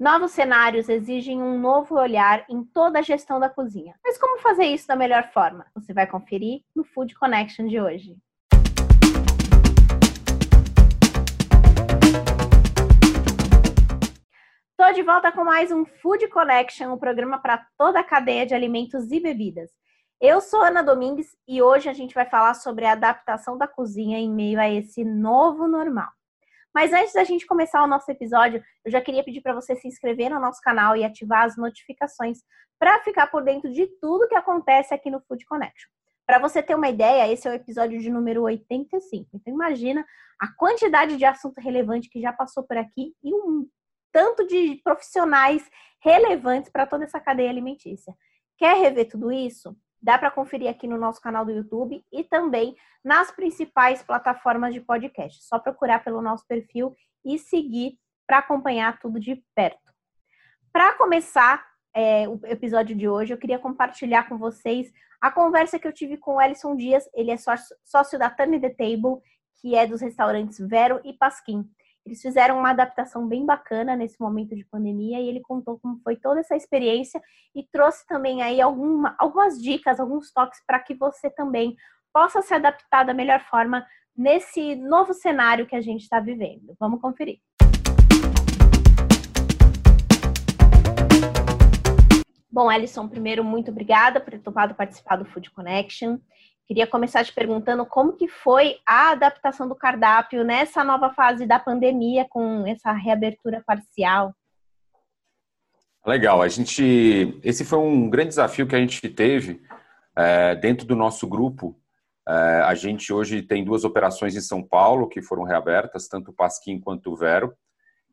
Novos cenários exigem um novo olhar em toda a gestão da cozinha. Mas como fazer isso da melhor forma? Você vai conferir no Food Connection de hoje. Estou de volta com mais um Food Connection, um programa para toda a cadeia de alimentos e bebidas. Eu sou Ana Domingues e hoje a gente vai falar sobre a adaptação da cozinha em meio a esse novo normal. Mas antes da gente começar o nosso episódio, eu já queria pedir para você se inscrever no nosso canal e ativar as notificações para ficar por dentro de tudo que acontece aqui no Food Connection. Para você ter uma ideia, esse é o episódio de número 85. Então imagina a quantidade de assunto relevante que já passou por aqui e um tanto de profissionais relevantes para toda essa cadeia alimentícia. Quer rever tudo isso? Dá para conferir aqui no nosso canal do YouTube e também nas principais plataformas de podcast. Só procurar pelo nosso perfil e seguir para acompanhar tudo de perto. Para começar é, o episódio de hoje, eu queria compartilhar com vocês a conversa que eu tive com o Ellison Dias. Ele é sócio, sócio da Turn the Table, que é dos restaurantes Vero e Pasquim. Eles fizeram uma adaptação bem bacana nesse momento de pandemia e ele contou como foi toda essa experiência e trouxe também aí alguma, algumas dicas, alguns toques para que você também possa se adaptar da melhor forma nesse novo cenário que a gente está vivendo. Vamos conferir. Bom, Ellison, primeiro, muito obrigada por ter topado participar do Food Connection. Queria começar te perguntando como que foi a adaptação do cardápio nessa nova fase da pandemia com essa reabertura parcial. Legal, a gente, esse foi um grande desafio que a gente teve é, dentro do nosso grupo. É, a gente hoje tem duas operações em São Paulo que foram reabertas, tanto o Pasquim quanto o Vero,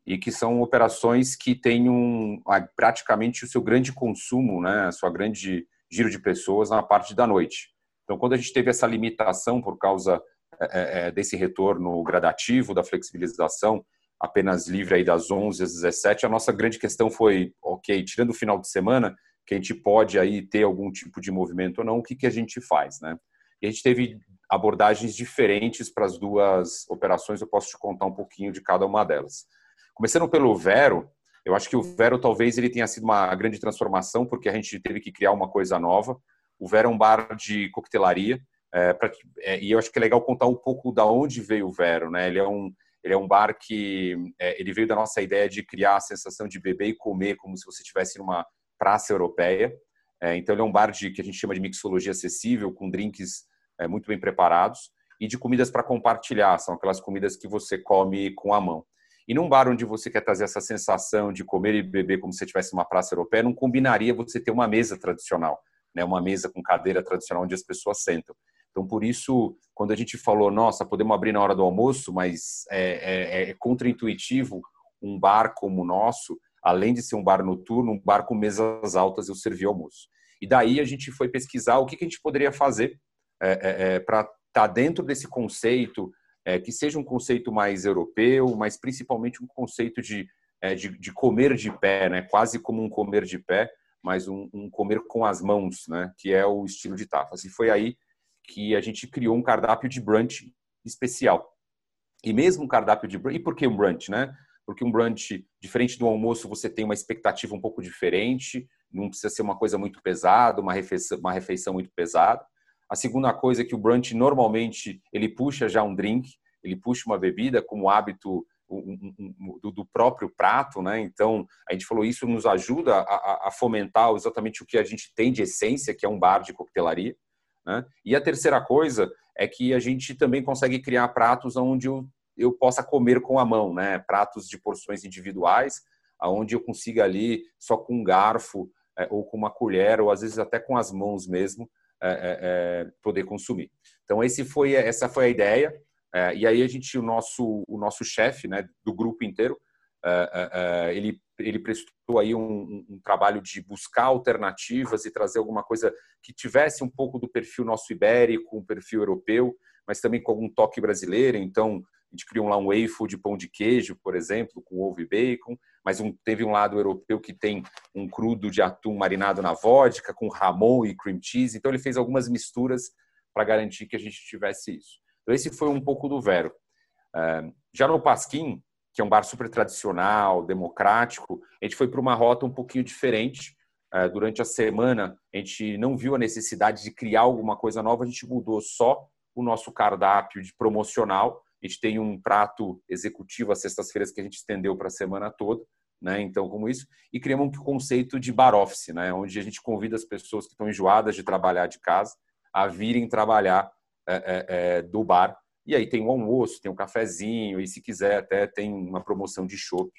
e que são operações que têm um, praticamente o seu grande consumo, né, a sua grande giro de pessoas na parte da noite. Então, quando a gente teve essa limitação por causa é, é, desse retorno gradativo, da flexibilização, apenas livre aí das 11 às 17, a nossa grande questão foi, ok, tirando o final de semana, que a gente pode aí ter algum tipo de movimento ou não, o que, que a gente faz, né? E a gente teve abordagens diferentes para as duas operações, eu posso te contar um pouquinho de cada uma delas. Começando pelo Vero, eu acho que o Vero talvez ele tenha sido uma grande transformação, porque a gente teve que criar uma coisa nova, o Vero é um bar de coquetelaria, é, pra, é, e eu acho que é legal contar um pouco da onde veio o Vero, né? Ele é um ele é um bar que é, ele veio da nossa ideia de criar a sensação de beber e comer como se você estivesse numa praça europeia. É, então ele é um bar de que a gente chama de mixologia acessível, com drinks é, muito bem preparados e de comidas para compartilhar. São aquelas comidas que você come com a mão. E num bar onde você quer trazer essa sensação de comer e beber como se estivesse numa praça europeia, não combinaria você ter uma mesa tradicional né, uma mesa com cadeira tradicional onde as pessoas sentam. Então, por isso, quando a gente falou, nossa, podemos abrir na hora do almoço, mas é, é, é contraintuitivo um bar como o nosso, além de ser um bar noturno, um bar com mesas altas, eu servi almoço. E daí a gente foi pesquisar o que, que a gente poderia fazer é, é, é para estar tá dentro desse conceito, é, que seja um conceito mais europeu, mas principalmente um conceito de, de, de comer de pé, né? quase como um comer de pé, mas um, um, comer com as mãos, né? Que é o estilo de tapas. E foi aí que a gente criou um cardápio de brunch especial. E mesmo um cardápio de brunch, e por que um brunch, né? Porque um brunch, diferente do almoço, você tem uma expectativa um pouco diferente, não precisa ser uma coisa muito pesada, uma refeição, uma refeição muito pesada. A segunda coisa é que o brunch normalmente ele puxa já um drink, ele puxa uma bebida como hábito do, próprio prato, né? Então a gente falou isso nos ajuda a, fomentar exatamente o que a gente tem de essência, que é um bar de coquetelaria. Né? E a terceira coisa é que a gente também consegue criar pratos onde eu, possa comer com a mão, né? Pratos de porções individuais, aonde eu consiga ali só com um garfo é, ou com uma colher ou às vezes até com as mãos mesmo é, é poder consumir. Então esse foi essa foi a ideia. É, e aí a gente, o nosso, o nosso chefe né, do grupo inteiro, é, é, é ele, ele prestou aí um, um, trabalho de buscar alternativas e trazer alguma coisa que tivesse um pouco do perfil nosso ibérico, um perfil europeu, mas também com algum toque brasileiro. Então, a gente criou lá um waffle de pão de queijo, por exemplo, com ovo e bacon, mas um, teve um lado europeu que tem um crudo de atum marinado na vodka, com ramon e cream cheese. Então, ele fez algumas misturas para garantir que a gente tivesse isso. Então, esse foi um pouco do Vero. É, já no Pasquim, que é um bar super tradicional, democrático, a gente foi para uma rota um pouquinho diferente. É, durante a semana, a gente não viu a necessidade de criar alguma coisa nova, a gente mudou só o nosso cardápio de promocional. A gente tem um prato executivo às sextas-feiras que a gente estendeu para a semana toda, né? Então, como isso, e criamos um conceito de bar office, né? Onde a gente convida as pessoas que estão enjoadas de trabalhar de casa a virem trabalhar é, é, é do bar e aí tem o almoço, tem um cafezinho, e se quiser até tem uma promoção de chopp,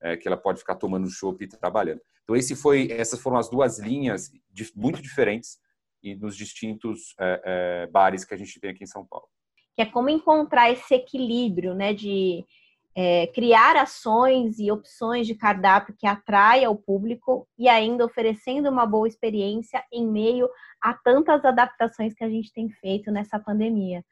é, que ela pode ficar tomando chopp e trabalhando. Então esse foi, essas foram as duas linhas muito diferentes e nos distintos é, bares que a gente tem aqui em São Paulo. Que é como encontrar esse equilíbrio, né, de é, criar ações e opções de cardápio que atraia o público e ainda oferecendo uma boa experiência em meio a tantas adaptações que a gente tem feito nessa pandemia.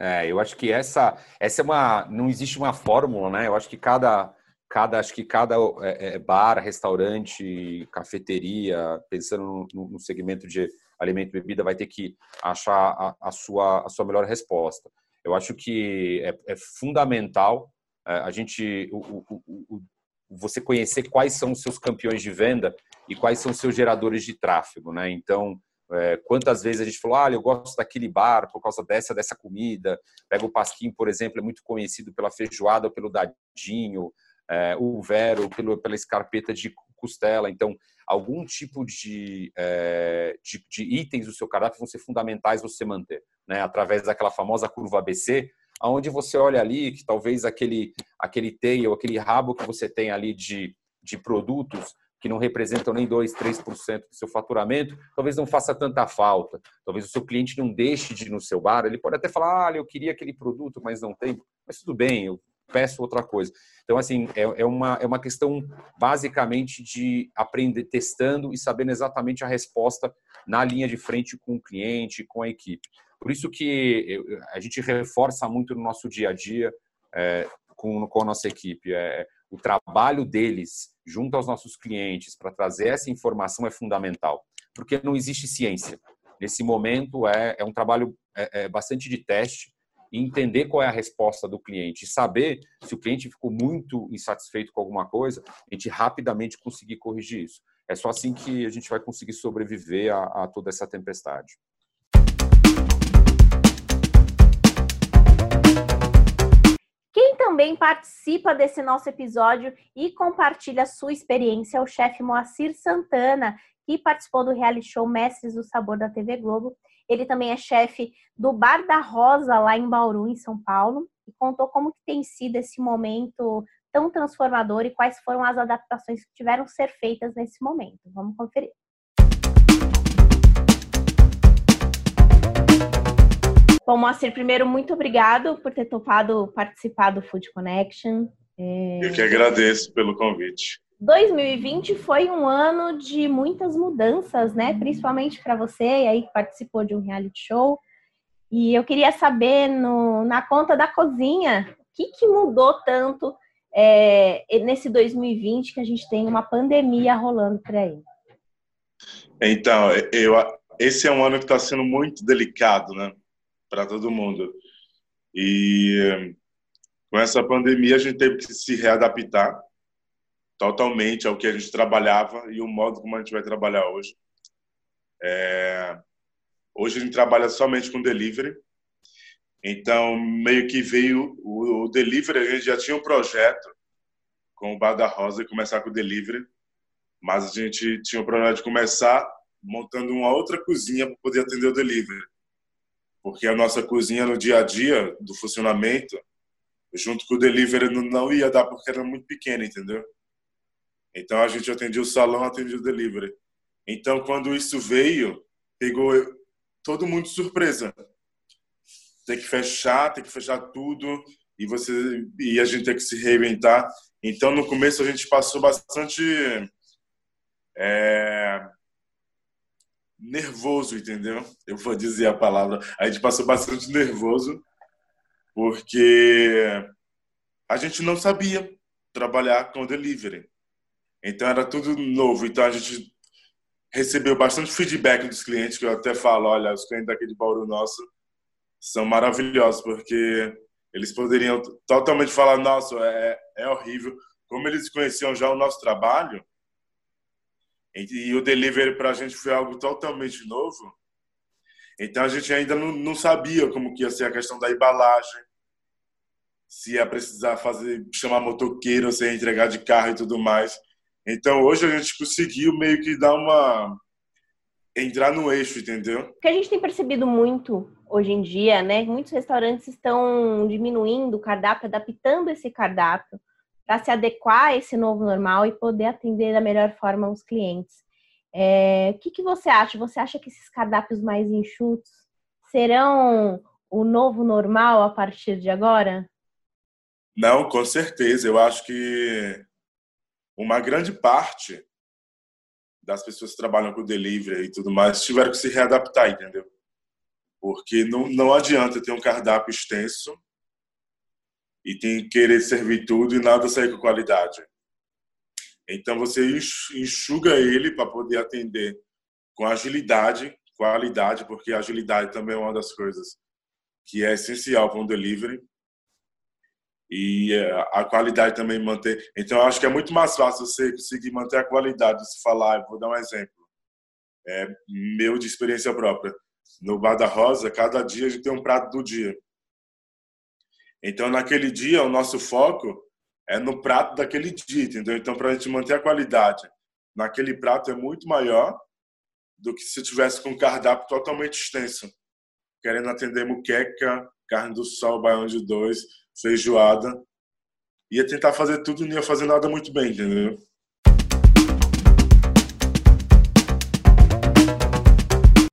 É, eu acho que essa, essa é uma, não existe uma fórmula, né? Eu acho que cada, cada, acho que cada é, é bar, restaurante, cafeteria, pensando no, no, segmento de alimento e bebida, vai ter que achar a, a, sua, a sua melhor resposta. Eu acho que é, é fundamental a gente, o, o, o, você conhecer quais são os seus campeões de venda e quais são os seus geradores de tráfego, né? Então, é, quantas vezes a gente falou, ah, eu gosto daquele bar por causa dessa, dessa comida. Pega o Pasquim, por exemplo, é muito conhecido pela feijoada pelo dadinho. É, o Vero pelo, pela escarpeta de costela. Então, algum tipo de, é, de, de, itens do seu cardápio vão ser fundamentais você manter, né? Através daquela famosa curva ABC, aonde você olha ali que talvez aquele aquele tail, aquele rabo que você tem ali de, de produtos que não representam nem 2, 3% do seu faturamento, talvez não faça tanta falta. Talvez o seu cliente não deixe de ir no seu bar. Ele pode até falar, ah, eu queria aquele produto, mas não tem. Mas tudo bem, eu peço outra coisa. Então, assim, é, é, uma, é uma questão basicamente de aprender testando e sabendo exatamente a resposta na linha de frente com o cliente, com a equipe. Por isso que a gente reforça muito no nosso dia a dia é, com, com a nossa equipe. É, o trabalho deles junto aos nossos clientes para trazer essa informação é fundamental, porque não existe ciência. Nesse momento é, é um trabalho é, é bastante de teste e entender qual é a resposta do cliente, saber se o cliente ficou muito insatisfeito com alguma coisa, a gente rapidamente conseguir corrigir isso. É só assim que a gente vai conseguir sobreviver a, a toda essa tempestade. Também participa desse nosso episódio e compartilha sua experiência o chefe Moacir Santana, que participou do reality show Mestres do Sabor da TV Globo. Ele também é chefe do Bar da Rosa, lá em Bauru, em São Paulo, e contou como que tem sido esse momento tão transformador e quais foram as adaptações que tiveram que ser feitas nesse momento. Vamos conferir. Bom, Moacir, primeiro, muito obrigado por ter topado participar do Food Connection. É... Eu que agradeço pelo convite. 2020 foi um ano de muitas mudanças, né? Principalmente para você, aí que participou de um reality show. E eu queria saber, no, na conta da cozinha, o que, que mudou tanto é, nesse 2020 que a gente tem uma pandemia rolando por aí? Então, eu, esse é um ano que está sendo muito delicado, né? Para todo mundo. E com essa pandemia a gente teve que se readaptar totalmente ao que a gente trabalhava e o modo como a gente vai trabalhar hoje. É... Hoje a gente trabalha somente com delivery. Então, meio que veio o, delivery, a gente já tinha um projeto com o Bar da Rosa e começar com o delivery, mas a gente tinha o projeto de começar montando uma outra cozinha para poder atender o delivery porque a nossa cozinha no dia a dia do funcionamento, junto com o delivery, não ia dar porque era muito pequena, entendeu? Então a gente atendia o salão, atendia o delivery. Então quando isso veio, pegou todo mundo de surpresa. Tem que fechar, tem que fechar tudo e você e a gente tem que se reinventar. Então no começo a gente passou bastante é, nervoso, entendeu? Eu vou dizer a palavra. A gente passou bastante nervoso porque a gente não sabia trabalhar com delivery. Então era tudo novo. Então a gente recebeu bastante feedback dos clientes, que eu até falo, olha, os clientes daqui de Bauru nosso são maravilhosos, porque eles poderiam totalmente falar, nossa, é, é horrível. Como eles conheciam já o nosso trabalho, e, o delivery para a gente foi algo totalmente novo, então a gente ainda não, não sabia como que ia ser a questão da embalagem, se ia precisar fazer chamar motoqueiro, se ia entregar de carro e tudo mais. Então hoje a gente conseguiu meio que dar uma entrar no eixo, entendeu? O que a gente tem percebido muito hoje em dia, né? Muitos restaurantes estão diminuindo o cardápio, adaptando esse cardápio para se adequar a esse novo normal e poder atender da melhor forma os clientes. É, o que, que você acha? Você acha que esses cardápios mais enxutos serão o novo normal a partir de agora? Não, com certeza. Eu acho que uma grande parte das pessoas que trabalham com delivery e tudo mais tiveram que se readaptar, entendeu? Porque não, não adianta ter um cardápio extenso e tem que querer servir tudo e nada sair com qualidade. Então você enxuga ele para poder atender com agilidade, qualidade, porque agilidade também é uma das coisas que é essencial para um delivery. E é, a qualidade também manter. Então, acho que é muito mais fácil você conseguir manter a qualidade. Se falar, vou dar um exemplo, é meu de experiência própria. No Bar da Rosa, cada dia a gente tem um prato do dia. Então, naquele dia, o nosso foco é no prato daquele dia, entendeu? Então, para a gente manter a qualidade naquele prato é muito maior do que se tivesse com um cardápio totalmente extenso, querendo atender muqueca, carne do sol, baião de dois, feijoada. Ia tentar fazer tudo e não ia fazer nada muito bem, entendeu?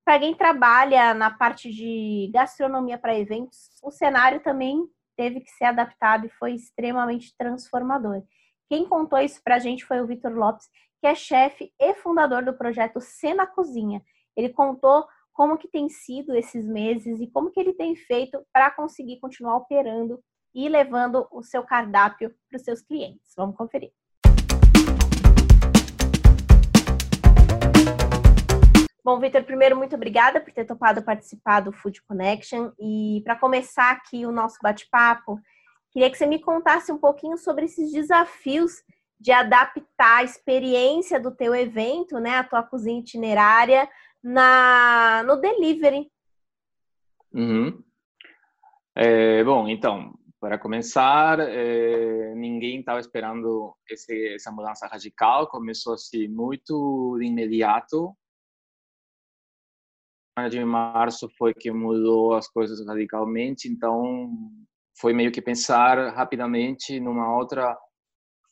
Para quem trabalha na parte de gastronomia para eventos, o cenário também teve que ser adaptado e foi extremamente transformador. Quem contou isso para a gente foi o Vitor Lopes, que é chefe e fundador do projeto Cena Cozinha. Ele contou como que tem sido esses meses e como que ele tem feito para conseguir continuar operando e levando o seu cardápio para os seus clientes. Vamos conferir. Bom, Vitor, primeiro, muito obrigada por ter topado participar do Food Connection. E para começar aqui o nosso bate-papo, queria que você me contasse um pouquinho sobre esses desafios de adaptar a experiência do teu evento, né, a tua cozinha itinerária, na, no delivery. Uhum. É, bom, então, para começar, eh, ninguém estava esperando esse, essa mudança radical. Começou assim muito de imediato de março foi que mudou as coisas radicalmente, então foi meio que pensar rapidamente numa outra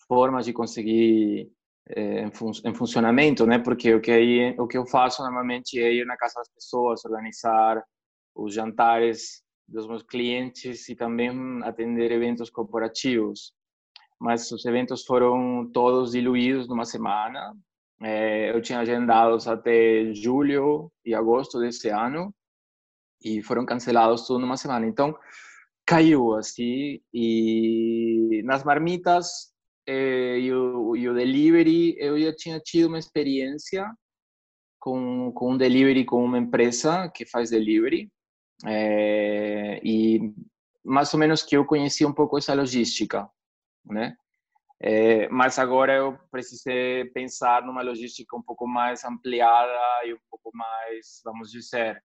forma de conseguir é, em, fun em, funcionamento, né? Porque o que aí, o que eu faço normalmente é ir na casa das pessoas, organizar os jantares dos meus clientes e também atender eventos corporativos. Mas os eventos foram todos diluídos numa semana, é, eu tinha agendados até julho e agosto desse ano e foram cancelados tudo numa semana. Então, caiu assim. E nas marmitas e, o, e o delivery, eu já tinha tido uma experiência com, com um delivery com uma empresa que faz delivery. É, e mais ou menos que eu conhecia um pouco essa logística, né? É, mas agora eu precisei pensar numa logística um pouco mais ampliada e um pouco mais, vamos dizer,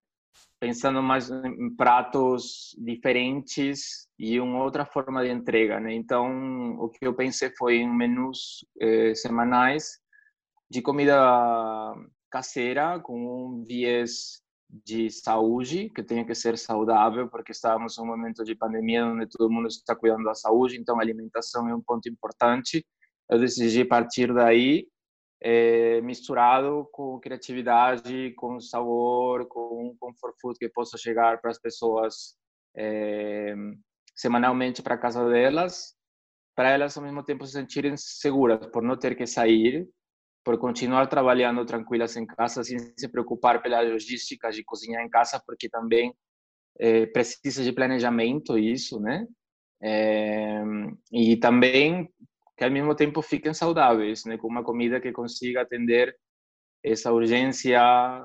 pensando mais em pratos diferentes e uma outra forma de entrega, né? Então, o que eu pensei foi em menus eh, semanais de comida caseira com um viés de saúde, que tenha que ser saudável, porque estávamos em um momento de pandemia onde todo mundo está cuidando da saúde, então a alimentação é um ponto importante. Eu decidi partir daí, é, misturado com criatividade, com sabor, com um comfort food que possa chegar para as pessoas é, semanalmente para a casa delas, para elas ao mesmo tempo se sentirem seguras por não ter que sair por continuar trabalhando tranquilas em casa sem se preocupar pela logística de cozinhar em casa, porque também é, precisa de planejamento isso, né? É, e também que ao mesmo tempo fiquem saudáveis, né? Com uma comida que consiga atender essa urgência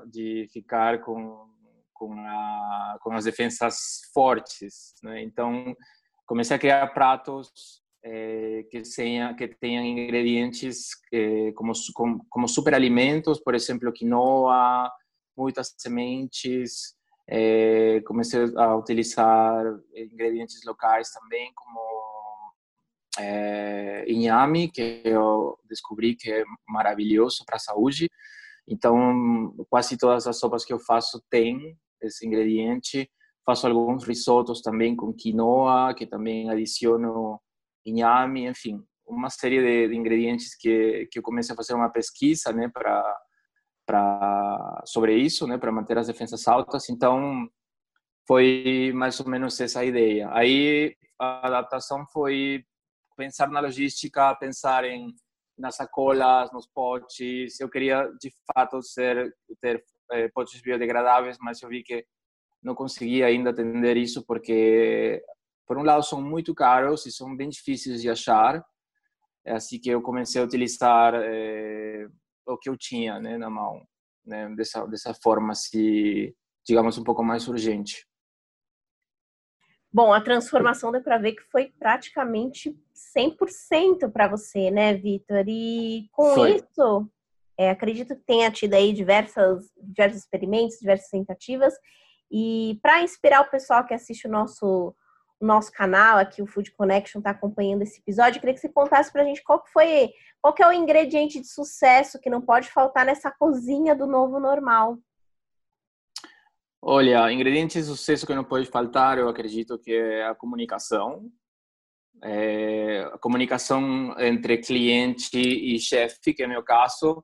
de ficar com com, a, com as defensas fortes, né? Então comecei a criar pratos é, que tenha que tenham ingredientes é, como, como como superalimentos, por exemplo, quinoa, muitas sementes. É, comecei a utilizar ingredientes locais também, como é, inhame, que eu descobri que é maravilhoso para a saúde. Então, quase todas as sopas que eu faço têm esse ingrediente. Faço alguns risotos também com quinoa, que também adiciono inhame, enfim, uma série de, de ingredientes que, que eu comecei a fazer uma pesquisa, né, para para sobre isso, né, para manter as defesas altas. Então, foi mais ou menos essa a ideia. Aí a adaptação foi pensar na logística, pensar em nas sacolas, nos potes. Eu queria de fato ser ter eh, potes biodegradáveis, mas eu vi que não conseguia ainda atender isso porque por um lado são muito caros e são bem difíceis de achar. Assim que eu comecei a utilizar eh, o que eu tinha, né, na mão, né, dessa dessa forma, se digamos um pouco mais urgente. Bom, a transformação deu para ver que foi praticamente 100% para você, né, Vitor? E com foi. isso, é, acredito que tenha tido aí diversas, diversos experimentos, diversas tentativas. E para inspirar o pessoal que assiste o nosso, o nosso canal aqui, o Food Connection, está acompanhando esse episódio, eu queria que você contasse para a gente qual foi, qual que é o ingrediente de sucesso que não pode faltar nessa cozinha do novo normal. Olha, ingredientes de sucesso que não pode faltar, eu acredito que é a comunicação. É, a entre cliente e chefe, que é o meu caso,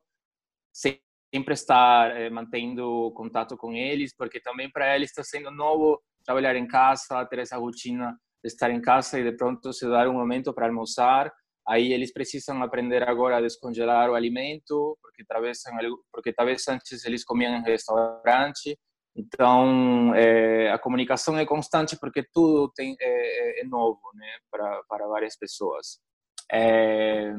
sempre estar é, mantendo contato com eles, porque também para eles está sendo novo trabalhar em casa, ter essa rotina de estar em casa e de pronto se dar um momento para almoçar. Aí eles precisam aprender agora a descongelar o alimento, porque talvez, porque talvez antes eles comiam em restaurante então, é, a comunicação é constante porque tudo tem, é, é novo né, para, para várias pessoas. É,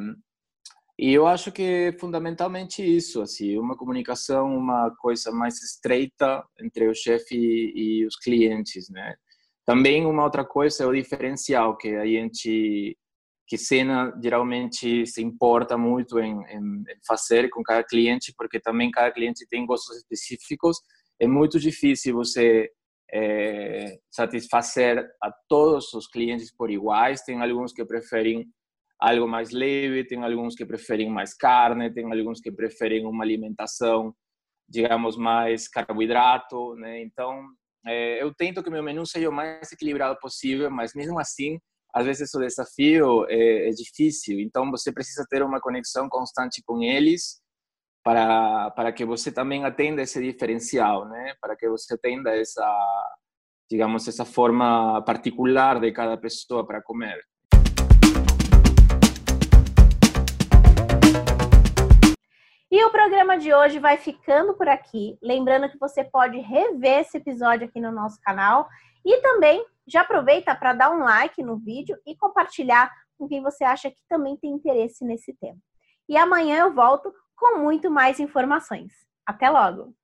e eu acho que fundamentalmente isso, assim, uma comunicação, uma coisa mais estreita entre o chefe e, os clientes, né? Também uma outra coisa é o diferencial que a gente que cena geralmente se importa muito em, em, fazer com cada cliente, porque também cada cliente tem gostos específicos é muito difícil você é, satisfazer a todos os clientes por iguais. Tem alguns que preferem algo mais leve, tem alguns que preferem mais carne, tem alguns que preferem uma alimentação, digamos, mais carboidrato, né? Então, é, eu tento que meu menu seja o mais equilibrado possível, mas mesmo assim, às vezes o desafio é, é difícil. Então, você precisa ter uma conexão constante com eles para, para que você também atenda esse diferencial, né? Para que você atenda essa, digamos, essa forma particular de cada pessoa para comer. E o programa de hoje vai ficando por aqui. Lembrando que você pode rever esse episódio aqui no nosso canal e também já aproveita para dar um like no vídeo e compartilhar com quem você acha que também tem interesse nesse tema. E amanhã eu volto com muito mais informações. Até logo!